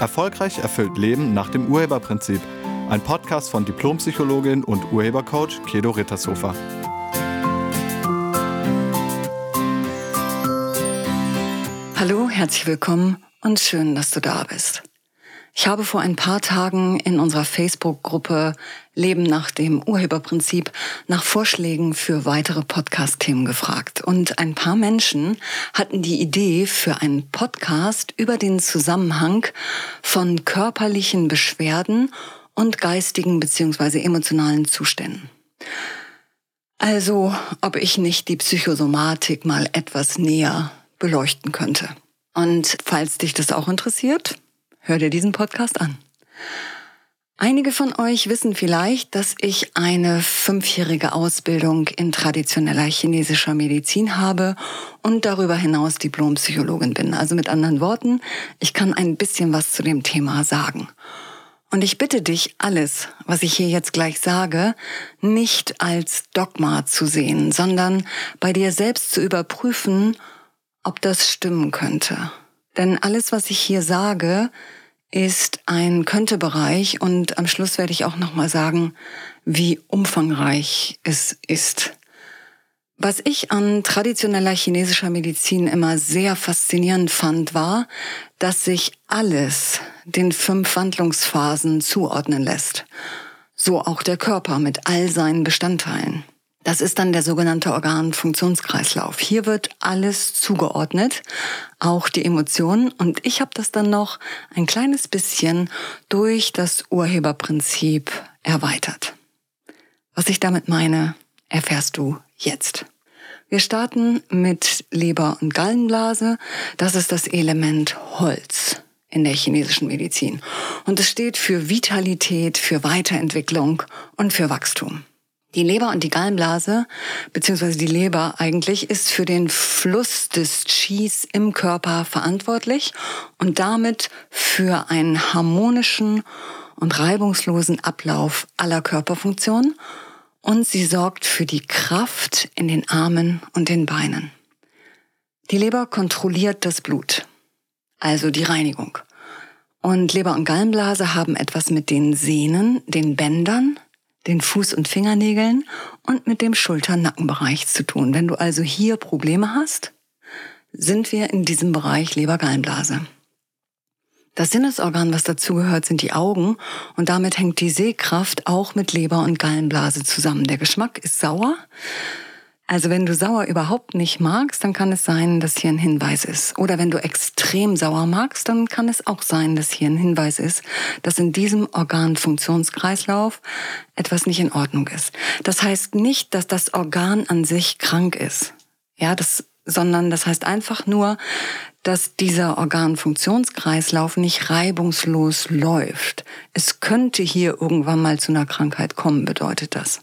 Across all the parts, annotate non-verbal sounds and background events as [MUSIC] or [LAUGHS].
Erfolgreich erfüllt Leben nach dem Urheberprinzip. Ein Podcast von Diplompsychologin und Urhebercoach Kedo Rittershofer. Hallo, herzlich willkommen und schön, dass du da bist. Ich habe vor ein paar Tagen in unserer Facebook-Gruppe Leben nach dem Urheberprinzip nach Vorschlägen für weitere Podcast-Themen gefragt. Und ein paar Menschen hatten die Idee für einen Podcast über den Zusammenhang von körperlichen Beschwerden und geistigen bzw. emotionalen Zuständen. Also, ob ich nicht die Psychosomatik mal etwas näher beleuchten könnte. Und falls dich das auch interessiert, hör dir diesen Podcast an. Einige von euch wissen vielleicht, dass ich eine fünfjährige Ausbildung in traditioneller chinesischer Medizin habe und darüber hinaus Diplompsychologin bin. Also mit anderen Worten, ich kann ein bisschen was zu dem Thema sagen. Und ich bitte dich, alles, was ich hier jetzt gleich sage, nicht als Dogma zu sehen, sondern bei dir selbst zu überprüfen, ob das stimmen könnte. Denn alles, was ich hier sage, ist ein Könnte-Bereich und am Schluss werde ich auch nochmal sagen, wie umfangreich es ist. Was ich an traditioneller chinesischer Medizin immer sehr faszinierend fand, war, dass sich alles den fünf Wandlungsphasen zuordnen lässt. So auch der Körper mit all seinen Bestandteilen. Das ist dann der sogenannte Organfunktionskreislauf. Hier wird alles zugeordnet, auch die Emotionen. Und ich habe das dann noch ein kleines bisschen durch das Urheberprinzip erweitert. Was ich damit meine, erfährst du jetzt. Wir starten mit Leber und Gallenblase. Das ist das Element Holz in der chinesischen Medizin. Und es steht für Vitalität, für Weiterentwicklung und für Wachstum. Die Leber und die Gallenblase, beziehungsweise die Leber eigentlich, ist für den Fluss des Qis im Körper verantwortlich und damit für einen harmonischen und reibungslosen Ablauf aller Körperfunktionen und sie sorgt für die Kraft in den Armen und den Beinen. Die Leber kontrolliert das Blut, also die Reinigung. Und Leber und Gallenblase haben etwas mit den Sehnen, den Bändern, den Fuß- und Fingernägeln und mit dem Schulter-Nackenbereich zu tun. Wenn du also hier Probleme hast, sind wir in diesem Bereich Leber-Gallenblase. Das Sinnesorgan, was dazugehört, sind die Augen und damit hängt die Sehkraft auch mit Leber und Gallenblase zusammen. Der Geschmack ist sauer, also wenn du sauer überhaupt nicht magst, dann kann es sein, dass hier ein Hinweis ist. Oder wenn du extrem sauer magst, dann kann es auch sein, dass hier ein Hinweis ist, dass in diesem Organfunktionskreislauf etwas nicht in Ordnung ist. Das heißt nicht, dass das Organ an sich krank ist. Ja, das, sondern das heißt einfach nur, dass dieser Organfunktionskreislauf nicht reibungslos läuft. Es könnte hier irgendwann mal zu einer Krankheit kommen, bedeutet das.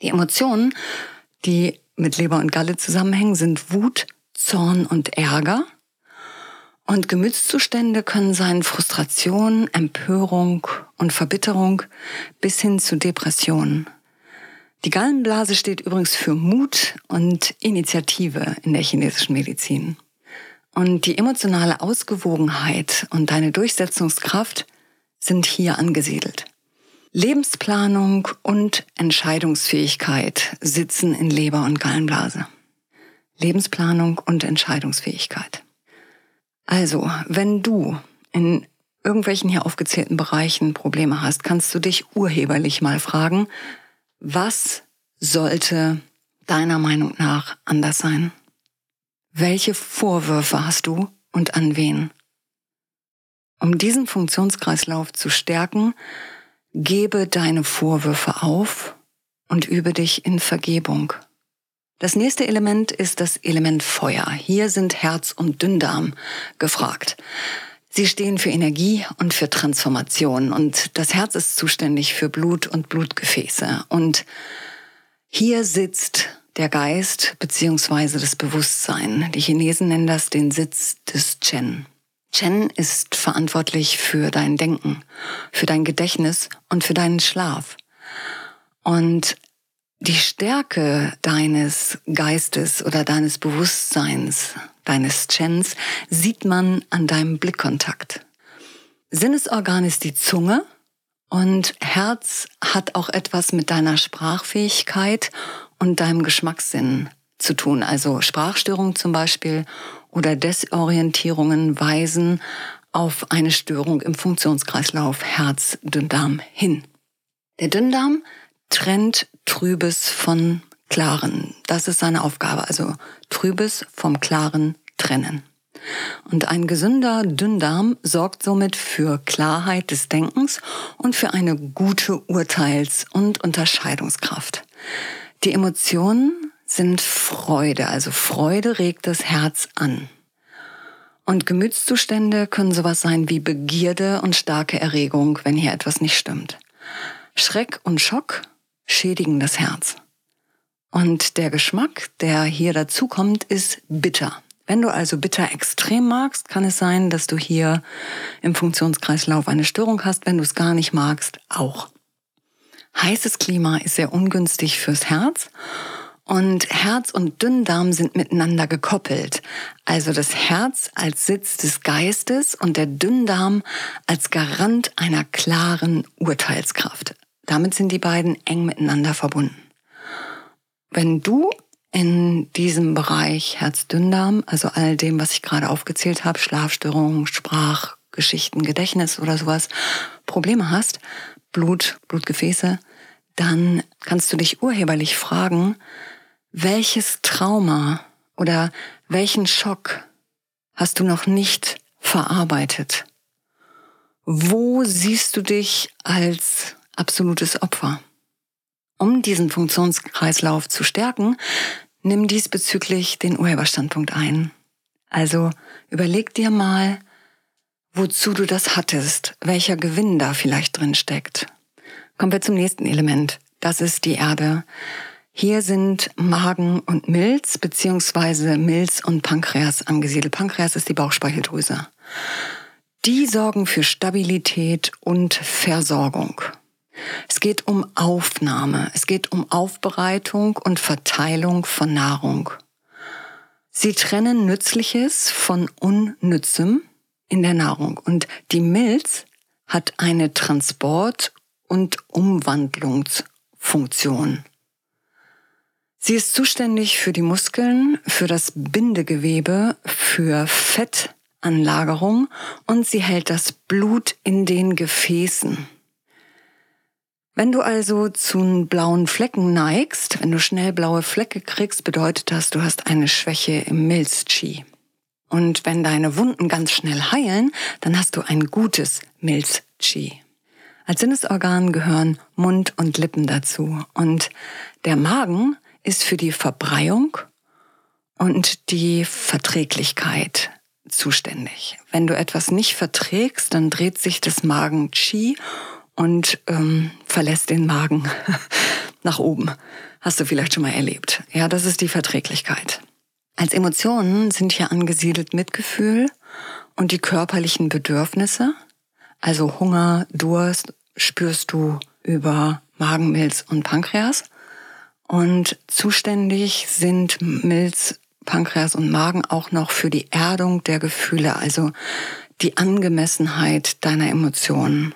Die Emotionen, die mit Leber und Galle zusammenhängen, sind Wut, Zorn und Ärger. Und Gemütszustände können sein Frustration, Empörung und Verbitterung bis hin zu Depressionen. Die Gallenblase steht übrigens für Mut und Initiative in der chinesischen Medizin. Und die emotionale Ausgewogenheit und deine Durchsetzungskraft sind hier angesiedelt. Lebensplanung und Entscheidungsfähigkeit sitzen in Leber und Gallenblase. Lebensplanung und Entscheidungsfähigkeit. Also, wenn du in irgendwelchen hier aufgezählten Bereichen Probleme hast, kannst du dich urheberlich mal fragen, was sollte deiner Meinung nach anders sein? Welche Vorwürfe hast du und an wen? Um diesen Funktionskreislauf zu stärken, Gebe deine Vorwürfe auf und übe dich in Vergebung. Das nächste Element ist das Element Feuer. Hier sind Herz und Dünndarm gefragt. Sie stehen für Energie und für Transformation und das Herz ist zuständig für Blut und Blutgefäße. Und hier sitzt der Geist beziehungsweise das Bewusstsein. Die Chinesen nennen das den Sitz des Chen. Chen ist verantwortlich für dein Denken, für dein Gedächtnis und für deinen Schlaf. Und die Stärke deines Geistes oder deines Bewusstseins, deines Chens, sieht man an deinem Blickkontakt. Sinnesorgan ist die Zunge und Herz hat auch etwas mit deiner Sprachfähigkeit und deinem Geschmackssinn zu tun. Also Sprachstörungen zum Beispiel oder Desorientierungen weisen auf eine Störung im Funktionskreislauf Herz-Dünndarm hin. Der Dünndarm trennt Trübes von Klaren. Das ist seine Aufgabe. Also Trübes vom Klaren trennen. Und ein gesünder Dünndarm sorgt somit für Klarheit des Denkens und für eine gute Urteils- und Unterscheidungskraft. Die Emotionen sind Freude, also Freude regt das Herz an. Und Gemütszustände können sowas sein wie Begierde und starke Erregung, wenn hier etwas nicht stimmt. Schreck und Schock schädigen das Herz. Und der Geschmack, der hier dazu kommt, ist bitter. Wenn du also bitter extrem magst, kann es sein, dass du hier im Funktionskreislauf eine Störung hast. Wenn du es gar nicht magst, auch. Heißes Klima ist sehr ungünstig fürs Herz. Und Herz und Dünndarm sind miteinander gekoppelt. Also das Herz als Sitz des Geistes und der Dünndarm als Garant einer klaren Urteilskraft. Damit sind die beiden eng miteinander verbunden. Wenn du in diesem Bereich Herz-Dünndarm, also all dem, was ich gerade aufgezählt habe, Schlafstörungen, Sprachgeschichten, Gedächtnis oder sowas, Probleme hast, Blut, Blutgefäße, dann kannst du dich urheberlich fragen, welches Trauma oder welchen Schock hast du noch nicht verarbeitet? Wo siehst du dich als absolutes Opfer? Um diesen Funktionskreislauf zu stärken, nimm diesbezüglich den Urheberstandpunkt ein. Also überleg dir mal, wozu du das hattest, welcher Gewinn da vielleicht drin steckt. Kommen wir zum nächsten Element. Das ist die Erde. Hier sind Magen und Milz beziehungsweise Milz und Pankreas angesiedelt. Pankreas ist die Bauchspeicheldrüse. Die sorgen für Stabilität und Versorgung. Es geht um Aufnahme, es geht um Aufbereitung und Verteilung von Nahrung. Sie trennen Nützliches von Unnützem in der Nahrung und die Milz hat eine Transport- und Umwandlungsfunktion. Sie ist zuständig für die Muskeln, für das Bindegewebe, für Fettanlagerung und sie hält das Blut in den Gefäßen. Wenn du also zu blauen Flecken neigst, wenn du schnell blaue Flecke kriegst, bedeutet das, du hast eine Schwäche im Milz-Chi. Und wenn deine Wunden ganz schnell heilen, dann hast du ein gutes Milz-Chi. Als Sinnesorgan gehören Mund und Lippen dazu. Und der Magen ist für die Verbreiung und die Verträglichkeit zuständig. Wenn du etwas nicht verträgst, dann dreht sich das Magen-Chi und ähm, verlässt den Magen [LAUGHS] nach oben. Hast du vielleicht schon mal erlebt. Ja, das ist die Verträglichkeit. Als Emotionen sind hier angesiedelt Mitgefühl und die körperlichen Bedürfnisse. Also Hunger, Durst spürst du über Magenmilz und Pankreas. Und zuständig sind Milz, Pankreas und Magen auch noch für die Erdung der Gefühle, also die Angemessenheit deiner Emotionen.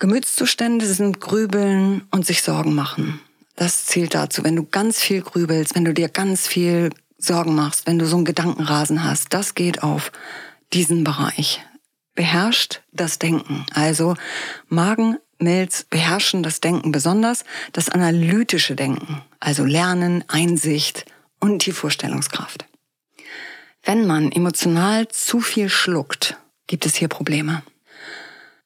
Gemütszustände sind Grübeln und sich Sorgen machen. Das zählt dazu, wenn du ganz viel grübelst, wenn du dir ganz viel Sorgen machst, wenn du so einen Gedankenrasen hast, das geht auf diesen Bereich. Beherrscht das Denken. Also Magen, Milz beherrschen das Denken besonders, das analytische Denken, also Lernen, Einsicht und die Vorstellungskraft. Wenn man emotional zu viel schluckt, gibt es hier Probleme.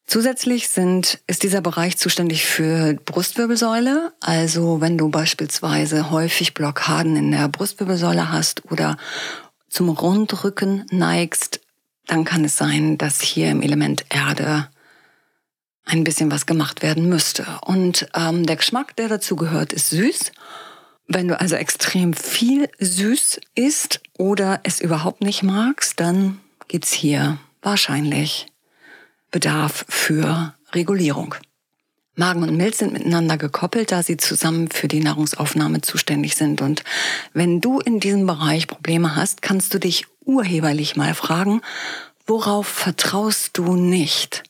Zusätzlich sind, ist dieser Bereich zuständig für Brustwirbelsäule. Also wenn du beispielsweise häufig Blockaden in der Brustwirbelsäule hast oder zum Rundrücken neigst, dann kann es sein, dass hier im Element Erde ein bisschen was gemacht werden müsste. Und ähm, der Geschmack, der dazu gehört, ist süß. Wenn du also extrem viel süß isst oder es überhaupt nicht magst, dann gibt's hier wahrscheinlich Bedarf für Regulierung. Magen und Milz sind miteinander gekoppelt, da sie zusammen für die Nahrungsaufnahme zuständig sind. Und wenn du in diesem Bereich Probleme hast, kannst du dich urheberlich mal fragen, Worauf vertraust du nicht?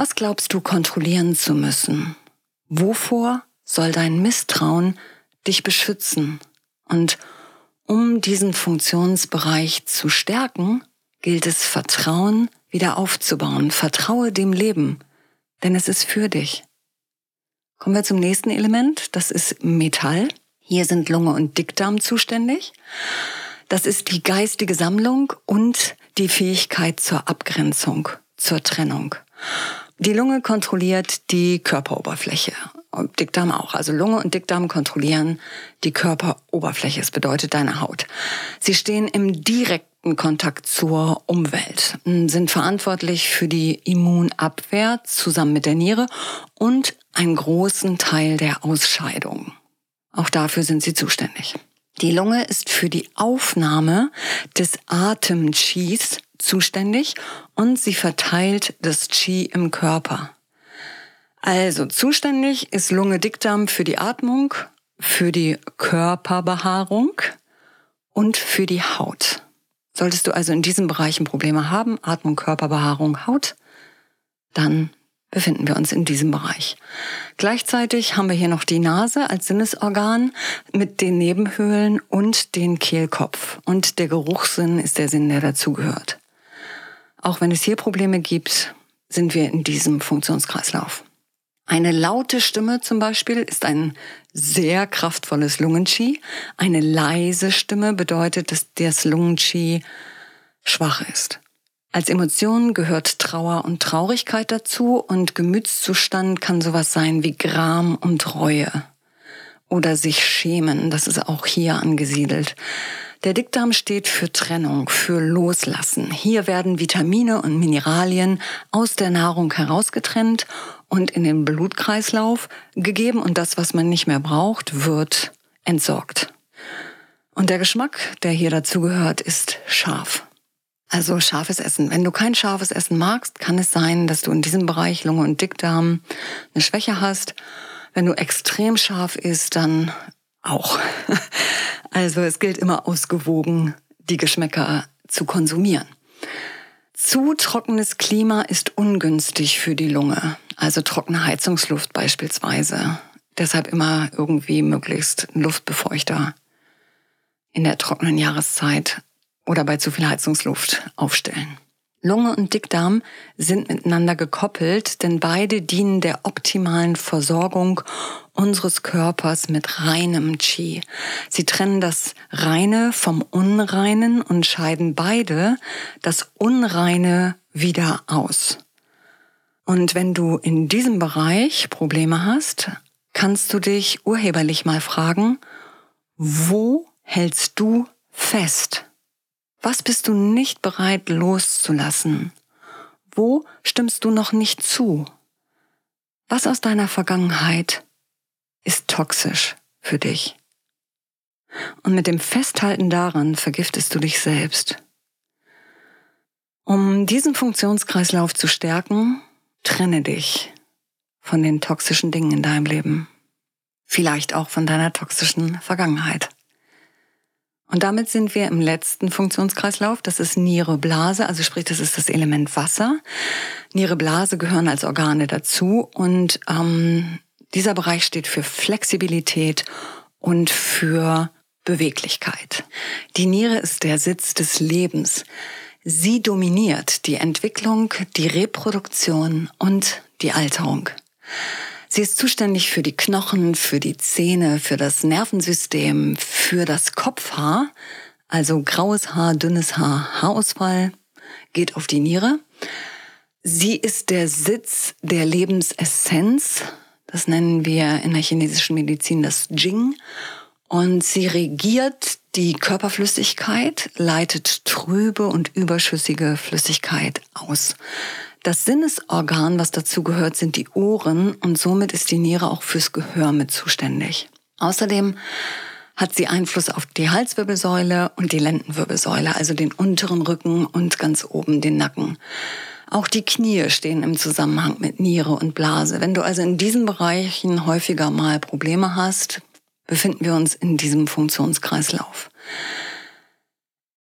Was glaubst du kontrollieren zu müssen? Wovor soll dein Misstrauen dich beschützen? Und um diesen Funktionsbereich zu stärken, gilt es Vertrauen wieder aufzubauen. Vertraue dem Leben, denn es ist für dich. Kommen wir zum nächsten Element, das ist Metall. Hier sind Lunge und Dickdarm zuständig. Das ist die geistige Sammlung und die Fähigkeit zur Abgrenzung, zur Trennung. Die Lunge kontrolliert die Körperoberfläche. Und Dickdarm auch. Also Lunge und Dickdarm kontrollieren die Körperoberfläche. Das bedeutet deine Haut. Sie stehen im direkten Kontakt zur Umwelt, sind verantwortlich für die Immunabwehr zusammen mit der Niere und einen großen Teil der Ausscheidung. Auch dafür sind sie zuständig. Die Lunge ist für die Aufnahme des Atem-Qis zuständig und sie verteilt das Qi im Körper. Also zuständig ist Lunge Dickdarm für die Atmung, für die Körperbehaarung und für die Haut. Solltest du also in diesen Bereichen Probleme haben, Atmung, Körperbehaarung, Haut, dann befinden wir uns in diesem Bereich. Gleichzeitig haben wir hier noch die Nase als Sinnesorgan mit den Nebenhöhlen und den Kehlkopf. Und der Geruchssinn ist der Sinn, der dazugehört. Auch wenn es hier Probleme gibt, sind wir in diesem Funktionskreislauf. Eine laute Stimme zum Beispiel ist ein sehr kraftvolles Lungenqi. Eine leise Stimme bedeutet, dass das Lungenqi schwach ist. Als Emotion gehört Trauer und Traurigkeit dazu und Gemütszustand kann sowas sein wie Gram und Reue oder sich schämen. Das ist auch hier angesiedelt. Der Dickdarm steht für Trennung, für Loslassen. Hier werden Vitamine und Mineralien aus der Nahrung herausgetrennt und in den Blutkreislauf gegeben und das, was man nicht mehr braucht, wird entsorgt. Und der Geschmack, der hier dazugehört, ist scharf. Also scharfes Essen. Wenn du kein scharfes Essen magst, kann es sein, dass du in diesem Bereich Lunge und Dickdarm eine Schwäche hast. Wenn du extrem scharf isst, dann auch. [LAUGHS] Also es gilt immer ausgewogen, die Geschmäcker zu konsumieren. Zu trockenes Klima ist ungünstig für die Lunge, also trockene Heizungsluft beispielsweise. Deshalb immer irgendwie möglichst Luftbefeuchter in der trockenen Jahreszeit oder bei zu viel Heizungsluft aufstellen. Lunge und Dickdarm sind miteinander gekoppelt, denn beide dienen der optimalen Versorgung unseres Körpers mit reinem Qi. Sie trennen das Reine vom Unreinen und scheiden beide das Unreine wieder aus. Und wenn du in diesem Bereich Probleme hast, kannst du dich urheberlich mal fragen, wo hältst du fest? Was bist du nicht bereit loszulassen? Wo stimmst du noch nicht zu? Was aus deiner Vergangenheit ist toxisch für dich? Und mit dem Festhalten daran vergiftest du dich selbst. Um diesen Funktionskreislauf zu stärken, trenne dich von den toxischen Dingen in deinem Leben. Vielleicht auch von deiner toxischen Vergangenheit. Und damit sind wir im letzten Funktionskreislauf. Das ist Niere, Blase, also sprich, das ist das Element Wasser. Niere, Blase gehören als Organe dazu und ähm, dieser Bereich steht für Flexibilität und für Beweglichkeit. Die Niere ist der Sitz des Lebens. Sie dominiert die Entwicklung, die Reproduktion und die Alterung. Sie ist zuständig für die Knochen, für die Zähne, für das Nervensystem, für das Kopfhaar, also graues Haar, dünnes Haar, Haarausfall, geht auf die Niere. Sie ist der Sitz der Lebensessenz. Das nennen wir in der chinesischen Medizin das Jing. Und sie regiert die Körperflüssigkeit, leitet trübe und überschüssige Flüssigkeit aus. Das Sinnesorgan, was dazu gehört, sind die Ohren und somit ist die Niere auch fürs Gehör mit zuständig. Außerdem hat sie Einfluss auf die Halswirbelsäule und die Lendenwirbelsäule, also den unteren Rücken und ganz oben den Nacken. Auch die Knie stehen im Zusammenhang mit Niere und Blase. Wenn du also in diesen Bereichen häufiger mal Probleme hast, befinden wir uns in diesem Funktionskreislauf.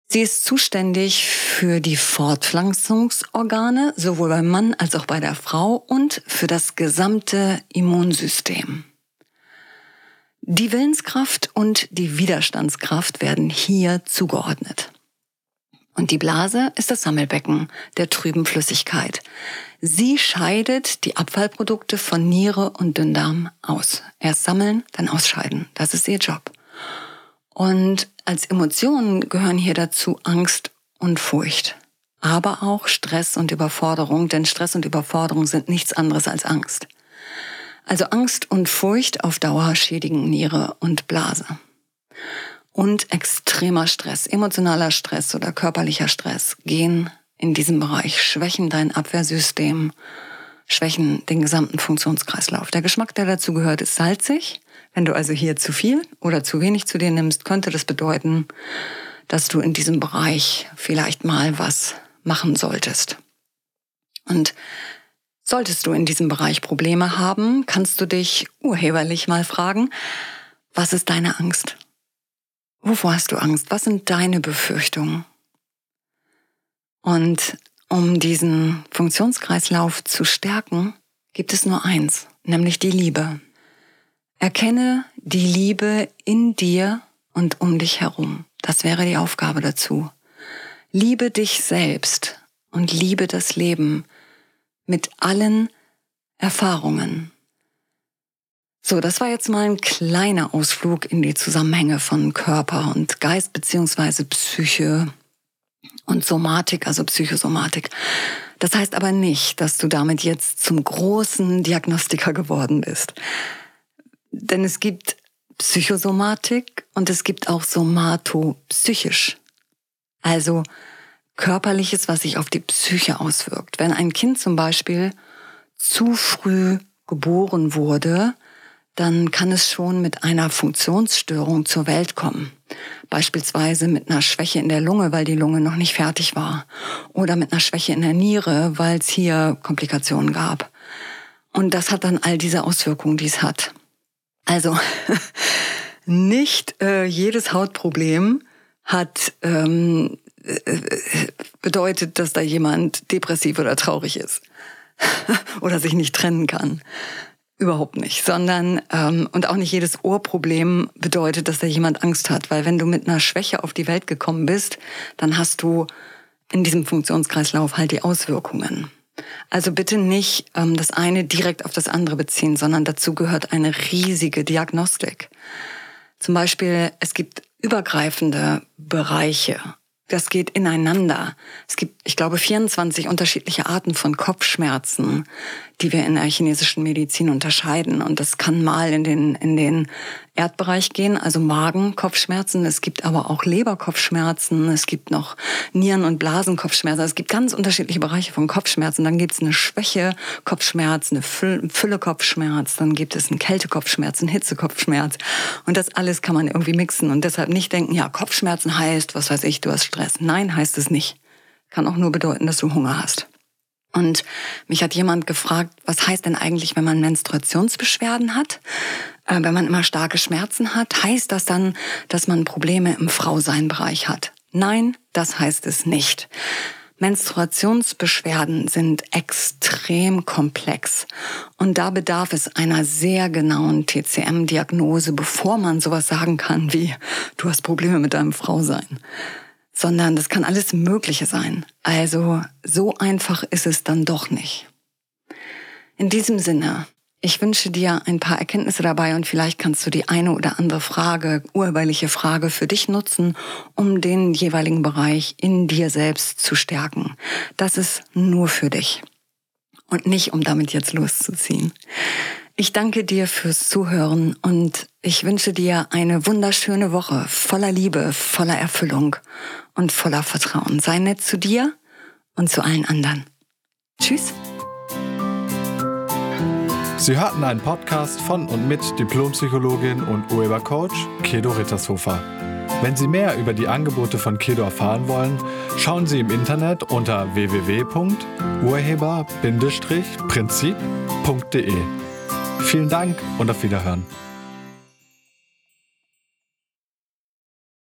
Sie ist zuständig für die Fortpflanzungsorgane, sowohl beim Mann als auch bei der Frau und für das gesamte Immunsystem. Die Willenskraft und die Widerstandskraft werden hier zugeordnet. Und die Blase ist das Sammelbecken der trüben Flüssigkeit. Sie scheidet die Abfallprodukte von Niere und Dünndarm aus. Erst sammeln, dann ausscheiden. Das ist ihr Job. Und als Emotionen gehören hier dazu Angst und Furcht. Aber auch Stress und Überforderung, denn Stress und Überforderung sind nichts anderes als Angst. Also Angst und Furcht auf Dauer schädigen Niere und Blase. Und extremer Stress, emotionaler Stress oder körperlicher Stress gehen in diesem Bereich, schwächen dein Abwehrsystem, schwächen den gesamten Funktionskreislauf. Der Geschmack, der dazu gehört, ist salzig. Wenn du also hier zu viel oder zu wenig zu dir nimmst, könnte das bedeuten, dass du in diesem Bereich vielleicht mal was machen solltest. Und solltest du in diesem Bereich Probleme haben, kannst du dich urheberlich mal fragen, was ist deine Angst? Wovor hast du Angst? Was sind deine Befürchtungen? Und um diesen Funktionskreislauf zu stärken, gibt es nur eins, nämlich die Liebe. Erkenne die Liebe in dir und um dich herum. Das wäre die Aufgabe dazu. Liebe dich selbst und liebe das Leben mit allen Erfahrungen. So, das war jetzt mal ein kleiner Ausflug in die Zusammenhänge von Körper und Geist beziehungsweise Psyche und Somatik, also Psychosomatik. Das heißt aber nicht, dass du damit jetzt zum großen Diagnostiker geworden bist. Denn es gibt Psychosomatik und es gibt auch somatopsychisch. Also körperliches, was sich auf die Psyche auswirkt. Wenn ein Kind zum Beispiel zu früh geboren wurde, dann kann es schon mit einer Funktionsstörung zur Welt kommen. Beispielsweise mit einer Schwäche in der Lunge, weil die Lunge noch nicht fertig war. Oder mit einer Schwäche in der Niere, weil es hier Komplikationen gab. Und das hat dann all diese Auswirkungen, die es hat. Also [LAUGHS] nicht äh, jedes Hautproblem hat ähm, äh, bedeutet, dass da jemand depressiv oder traurig ist [LAUGHS] oder sich nicht trennen kann. Überhaupt nicht, sondern ähm, und auch nicht jedes Ohrproblem bedeutet, dass da jemand Angst hat, weil wenn du mit einer Schwäche auf die Welt gekommen bist, dann hast du in diesem Funktionskreislauf halt die Auswirkungen. Also bitte nicht ähm, das eine direkt auf das andere beziehen, sondern dazu gehört eine riesige Diagnostik. Zum Beispiel, es gibt übergreifende Bereiche das geht ineinander. Es gibt, ich glaube, 24 unterschiedliche Arten von Kopfschmerzen, die wir in der chinesischen Medizin unterscheiden. Und das kann mal in den, in den Erdbereich gehen, also Magen, Kopfschmerzen. Es gibt aber auch Leberkopfschmerzen. Es gibt noch Nieren- und Blasenkopfschmerzen. Es gibt ganz unterschiedliche Bereiche von Kopfschmerzen. Dann gibt es eine Schwäche, Kopfschmerz, eine Fülle-Kopfschmerz. Dann gibt es einen Kältekopfschmerz, einen Hitzekopfschmerz. Und das alles kann man irgendwie mixen und deshalb nicht denken, ja, Kopfschmerzen heißt, was weiß ich, du hast Stress. Nein, heißt es nicht. Kann auch nur bedeuten, dass du Hunger hast. Und mich hat jemand gefragt, was heißt denn eigentlich, wenn man Menstruationsbeschwerden hat? Äh, wenn man immer starke Schmerzen hat, heißt das dann, dass man Probleme im Frausein-Bereich hat? Nein, das heißt es nicht. Menstruationsbeschwerden sind extrem komplex und da bedarf es einer sehr genauen TCM-Diagnose, bevor man sowas sagen kann wie, du hast Probleme mit deinem Frausein sondern das kann alles Mögliche sein. Also so einfach ist es dann doch nicht. In diesem Sinne, ich wünsche dir ein paar Erkenntnisse dabei und vielleicht kannst du die eine oder andere Frage, urheberliche Frage für dich nutzen, um den jeweiligen Bereich in dir selbst zu stärken. Das ist nur für dich und nicht, um damit jetzt loszuziehen. Ich danke dir fürs Zuhören und ich wünsche dir eine wunderschöne Woche voller Liebe, voller Erfüllung und voller Vertrauen. Sei nett zu dir und zu allen anderen. Tschüss. Sie hörten einen Podcast von und mit Diplompsychologin und Urhebercoach Kedo Rittershofer. Wenn Sie mehr über die Angebote von Kedo erfahren wollen, schauen Sie im Internet unter www.urheber-prinzip.de. Vielen Dank und auf Wiederhören.